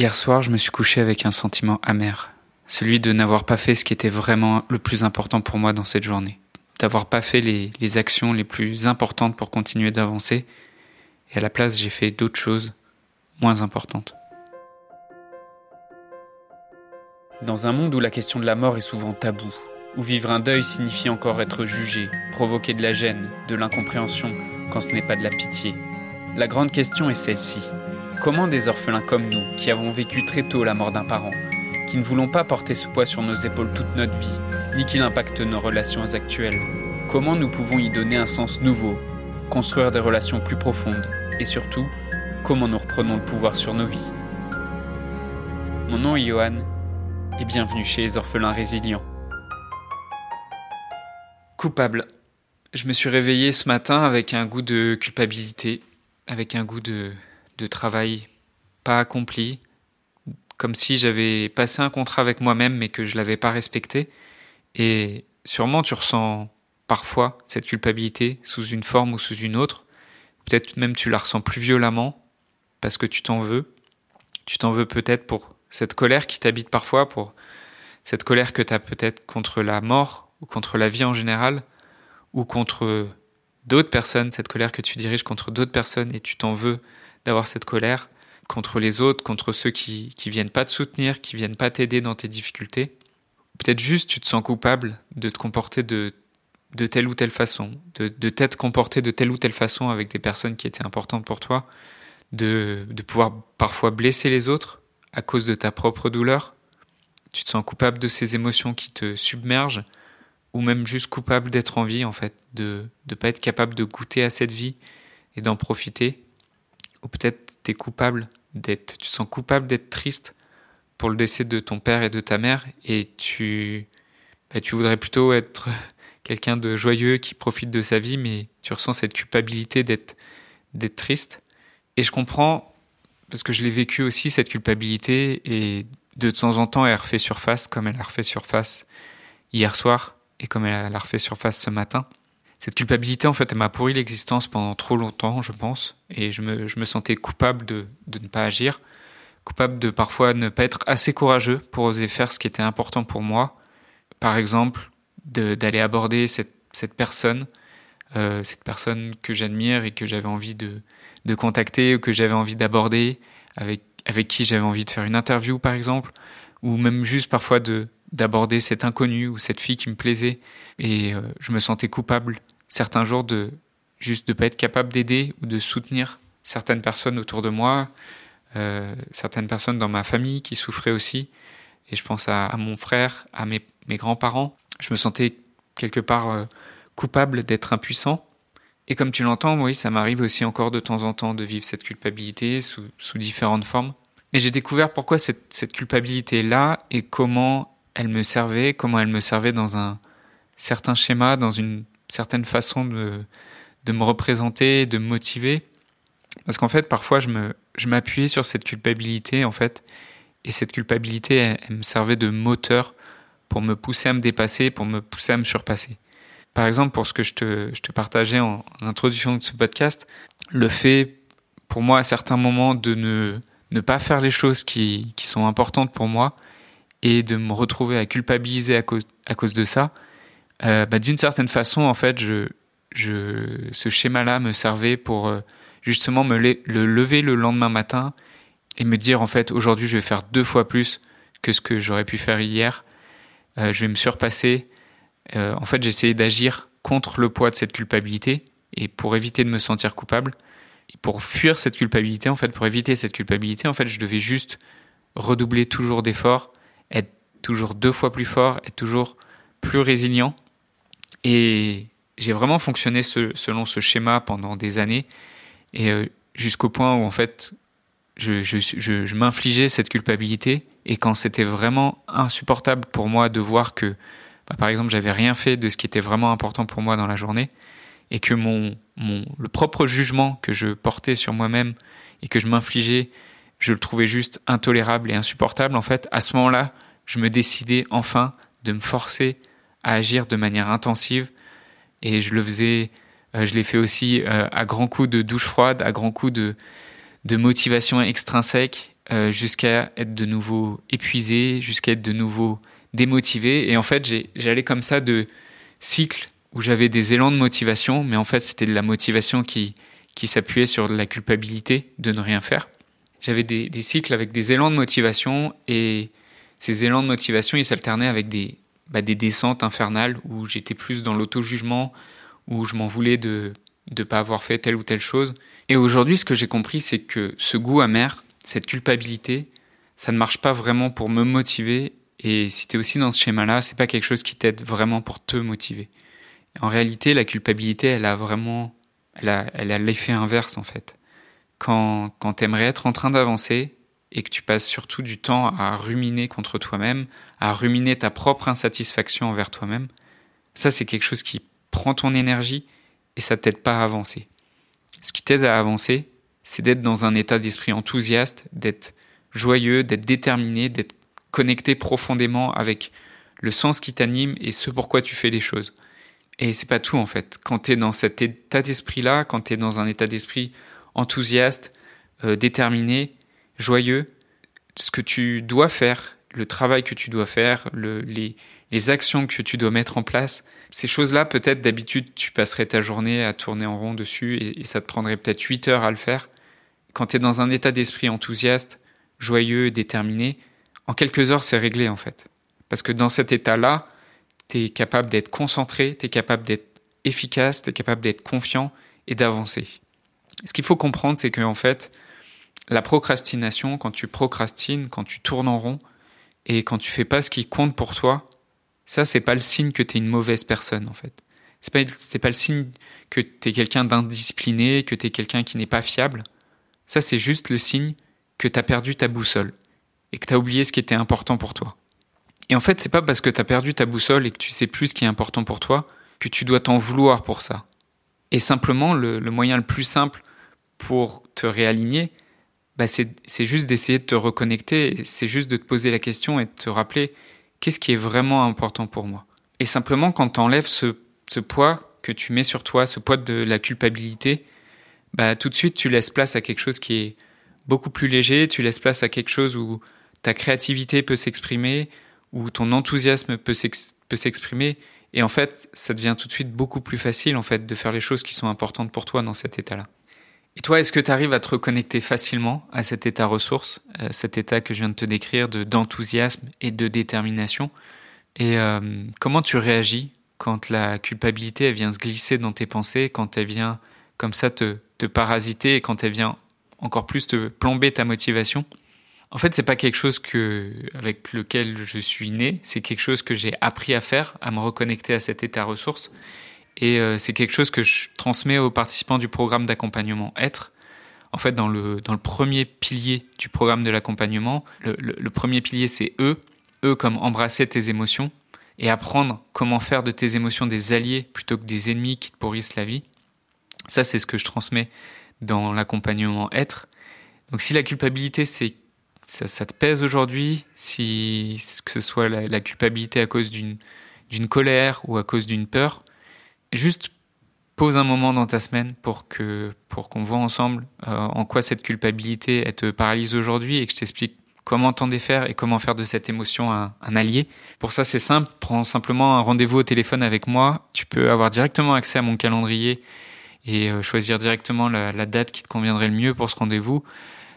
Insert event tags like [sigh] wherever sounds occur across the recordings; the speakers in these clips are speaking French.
Hier soir, je me suis couché avec un sentiment amer, celui de n'avoir pas fait ce qui était vraiment le plus important pour moi dans cette journée, d'avoir pas fait les, les actions les plus importantes pour continuer d'avancer, et à la place j'ai fait d'autres choses moins importantes. Dans un monde où la question de la mort est souvent taboue, où vivre un deuil signifie encore être jugé, provoquer de la gêne, de l'incompréhension, quand ce n'est pas de la pitié, la grande question est celle-ci. Comment des orphelins comme nous, qui avons vécu très tôt la mort d'un parent, qui ne voulons pas porter ce poids sur nos épaules toute notre vie, ni qu'il impacte nos relations actuelles, comment nous pouvons y donner un sens nouveau, construire des relations plus profondes, et surtout, comment nous reprenons le pouvoir sur nos vies Mon nom est Johan, et bienvenue chez les orphelins résilients. Coupable. Je me suis réveillé ce matin avec un goût de culpabilité, avec un goût de de travail pas accompli, comme si j'avais passé un contrat avec moi-même mais que je l'avais pas respecté. Et sûrement tu ressens parfois cette culpabilité sous une forme ou sous une autre. Peut-être même tu la ressens plus violemment parce que tu t'en veux. Tu t'en veux peut-être pour cette colère qui t'habite parfois, pour cette colère que tu as peut-être contre la mort ou contre la vie en général ou contre d'autres personnes, cette colère que tu diriges contre d'autres personnes et tu t'en veux d'avoir cette colère contre les autres, contre ceux qui, qui viennent pas te soutenir, qui viennent pas t'aider dans tes difficultés. Peut-être juste tu te sens coupable de te comporter de, de telle ou telle façon, de, de t'être comporté de telle ou telle façon avec des personnes qui étaient importantes pour toi, de, de pouvoir parfois blesser les autres à cause de ta propre douleur. Tu te sens coupable de ces émotions qui te submergent, ou même juste coupable d'être en vie en fait, de ne pas être capable de goûter à cette vie et d'en profiter ou peut-être tu es coupable d'être, tu te sens coupable d'être triste pour le décès de ton père et de ta mère et tu, bah, tu voudrais plutôt être [laughs] quelqu'un de joyeux qui profite de sa vie, mais tu ressens cette culpabilité d'être, d'être triste. Et je comprends, parce que je l'ai vécu aussi, cette culpabilité, et de temps en temps, elle refait surface, comme elle a refait surface hier soir, et comme elle a refait surface ce matin cette culpabilité, en fait, elle m'a pourri l'existence pendant trop longtemps, je pense, et je me, je me sentais coupable de, de, ne pas agir, coupable de parfois ne pas être assez courageux pour oser faire ce qui était important pour moi. Par exemple, d'aller aborder cette, cette personne, euh, cette personne que j'admire et que j'avais envie de, de contacter ou que j'avais envie d'aborder, avec, avec qui j'avais envie de faire une interview, par exemple, ou même juste parfois de d'aborder cet inconnu ou cette fille qui me plaisait et euh, je me sentais coupable certains jours de juste de pas être capable d'aider ou de soutenir certaines personnes autour de moi, euh, certaines personnes dans ma famille qui souffraient aussi. Et je pense à, mon frère, à mes, mes grands-parents. Je me sentais quelque part euh, coupable d'être impuissant. Et comme tu l'entends, oui, ça m'arrive aussi encore de temps en temps de vivre cette culpabilité sous, sous différentes formes. Mais j'ai découvert pourquoi cette, cette culpabilité-là et comment elle me servait, comment elle me servait dans un certain schéma, dans une certaine façon de, me représenter, de me motiver. Parce qu'en fait, parfois, je m'appuyais sur cette culpabilité, en fait, et cette culpabilité, elle, me servait de moteur pour me pousser à me dépasser, pour me pousser à me surpasser. Par exemple, pour ce que je te, partageais en, introduction de ce podcast, le fait, pour moi, à certains moments, de ne, pas faire les choses qui sont importantes pour moi et de me retrouver à culpabiliser à cause, à cause de ça, euh, bah, d'une certaine façon, en fait, je, je, ce schéma-là me servait pour euh, justement me le, lever le lendemain matin et me dire, en fait, aujourd'hui, je vais faire deux fois plus que ce que j'aurais pu faire hier. Euh, je vais me surpasser. En fait, j'essayais d'agir contre le poids de cette culpabilité et pour éviter de me sentir coupable. Et pour fuir cette culpabilité, en fait, pour éviter cette culpabilité, en fait, je devais juste redoubler toujours d'efforts, être toujours deux fois plus fort, être toujours plus résilient. Et j'ai vraiment fonctionné selon ce schéma pendant des années, et euh, jusqu'au point où en fait, je, m'infligeais cette culpabilité, et quand c'était vraiment insupportable pour moi de voir que, bah, par exemple, j'avais rien fait de ce qui était vraiment important pour moi dans la journée, et que mon le propre jugement que je portais sur moi-même et que je m'infligeais, je le trouvais juste intolérable et insupportable. En fait, à ce moment-là, je me décidais enfin de me forcer à agir de manière intensive. Et je le faisais, euh, je l'ai fait aussi euh, à grands coups de douche froide, à grands coups de, de motivation extrinsèque, euh, jusqu'à être de nouveau épuisé, jusqu'à être de nouveau démotivé. Et en fait, j'allais comme ça de cycles où j'avais des élans de motivation, mais en fait, c'était de la motivation qui, qui s'appuyait sur la culpabilité de ne rien faire. J'avais des, cycles avec des élans de motivation et ces élans de motivation, ils s'alternaient avec des, bah, des descentes infernales où j'étais plus dans l'auto-jugement, où je m'en voulais de ne pas avoir fait telle ou telle chose. Et aujourd'hui, ce que j'ai compris, c'est que ce goût amer, cette culpabilité, ça ne marche pas vraiment pour me motiver. Et si tu es aussi dans ce schéma-là, c'est pas quelque chose qui t'aide vraiment pour te motiver. En réalité, la culpabilité, elle a vraiment, elle a, elle a l'effet inverse en fait. Quand, quand tu aimerais être en train d'avancer et que tu passes surtout du temps à ruminer contre toi-même, à ruminer ta propre insatisfaction envers toi-même, ça c'est quelque chose qui prend ton énergie et ça t'aide pas à avancer. Ce qui t'aide à avancer, c'est d'être dans un état d'esprit enthousiaste, d'être joyeux, d'être déterminé, d'être connecté profondément avec le sens qui t'anime et ce pourquoi tu fais les choses. Et c'est pas tout en fait. Quand tu es dans cet état d'esprit-là, quand tu es dans un état d'esprit enthousiaste, euh, déterminé, joyeux, ce que tu dois faire, le travail que tu dois faire, les, les actions que tu dois mettre en place, ces choses-là, peut-être d'habitude, tu passerais ta journée à tourner en rond dessus et, ça te prendrait peut-être 8 heures à le faire. Quand tu es dans un état d'esprit enthousiaste, joyeux, déterminé, en quelques heures, c'est réglé en fait. Parce que dans cet état-là, tu es capable d'être concentré, tu es capable d'être efficace, tu es capable d'être confiant et d'avancer. Ce qu'il faut comprendre, c'est qu'en fait, la procrastination, quand tu procrastines, quand tu tournes en rond et quand tu fais pas ce qui compte pour toi, ça, c'est pas le signe que tu es une mauvaise personne, en fait. C'est pas, pas le signe que tu es quelqu'un d'indiscipliné, que tu es quelqu'un qui n'est pas fiable. Ça, c'est juste le signe que tu as perdu ta boussole et que tu as oublié ce qui était important pour toi. Et en fait, c'est pas parce que tu as perdu ta boussole et que tu sais plus ce qui est important pour toi que tu dois t'en vouloir pour ça. Et simplement, le, moyen le plus simple pour te réaligner, bah c'est juste d'essayer de te reconnecter, c'est juste de te poser la question et de te rappeler qu'est-ce qui est vraiment important pour moi Et simplement, quand tu enlèves ce, poids que tu mets sur toi, ce poids de la culpabilité, bah, tout de suite, tu laisses place à quelque chose qui est beaucoup plus léger, tu laisses place à quelque chose où ta créativité peut s'exprimer, où ton enthousiasme peut s'exprimer. Et en fait, ça devient tout de suite beaucoup plus facile en fait de faire les choses qui sont importantes pour toi dans cet état-là. Et toi, est-ce que tu arrives à te reconnecter facilement à cet état ressource, euh, cet état que je viens de te décrire de d'enthousiasme et de détermination? Et euh, comment tu réagis quand la culpabilité vient se glisser dans tes pensées, quand elle vient comme ça te, te parasiter et quand elle vient encore plus te plomber ta motivation? En fait, c'est pas quelque chose que avec lequel je suis né, c'est quelque chose que j'ai appris à faire, à me reconnecter à cet état ressource. Et euh, c'est quelque chose que je transmets aux participants du programme d'accompagnement Être. En fait, dans le, dans le premier pilier du programme de l'accompagnement, le, le, premier pilier, c'est eux. Eux comme embrasser tes émotions et apprendre comment faire de tes émotions des alliés plutôt que des ennemis qui te pourrissent la vie. Ça, c'est ce que je transmets dans l'accompagnement Être. Donc si la culpabilité, c'est ça, ça, te pèse aujourd'hui, si que ce soit la, culpabilité à cause d'une colère ou à cause d'une peur, juste pose un moment dans ta semaine pour que pour qu'on voit ensemble euh, en quoi cette culpabilité te paralyse aujourd'hui et que je t'explique comment t'en défaire et comment faire de cette émotion un, allié. Pour ça, c'est simple, prends simplement un rendez-vous au téléphone avec moi. Tu peux avoir directement accès à mon calendrier et euh, choisir directement la, date qui te conviendrait le mieux pour ce rendez-vous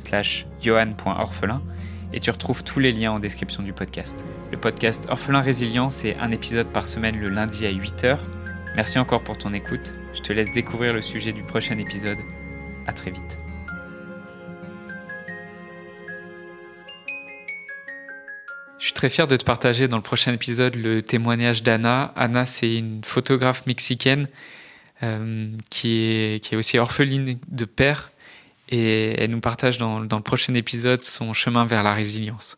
slash johan.orphelin et tu retrouves tous les liens en description du podcast. Le podcast Orphelin Résilient, c'est un épisode par semaine le lundi à 8h. Merci encore pour ton écoute. Je te laisse découvrir le sujet du prochain épisode. À très vite. Je suis très fier de te partager dans le prochain épisode le témoignage d'Anna. Anna, c'est une photographe mexicaine euh, qui, est, qui est aussi orpheline de père et elle nous partage dans, le prochain épisode son chemin vers la résilience.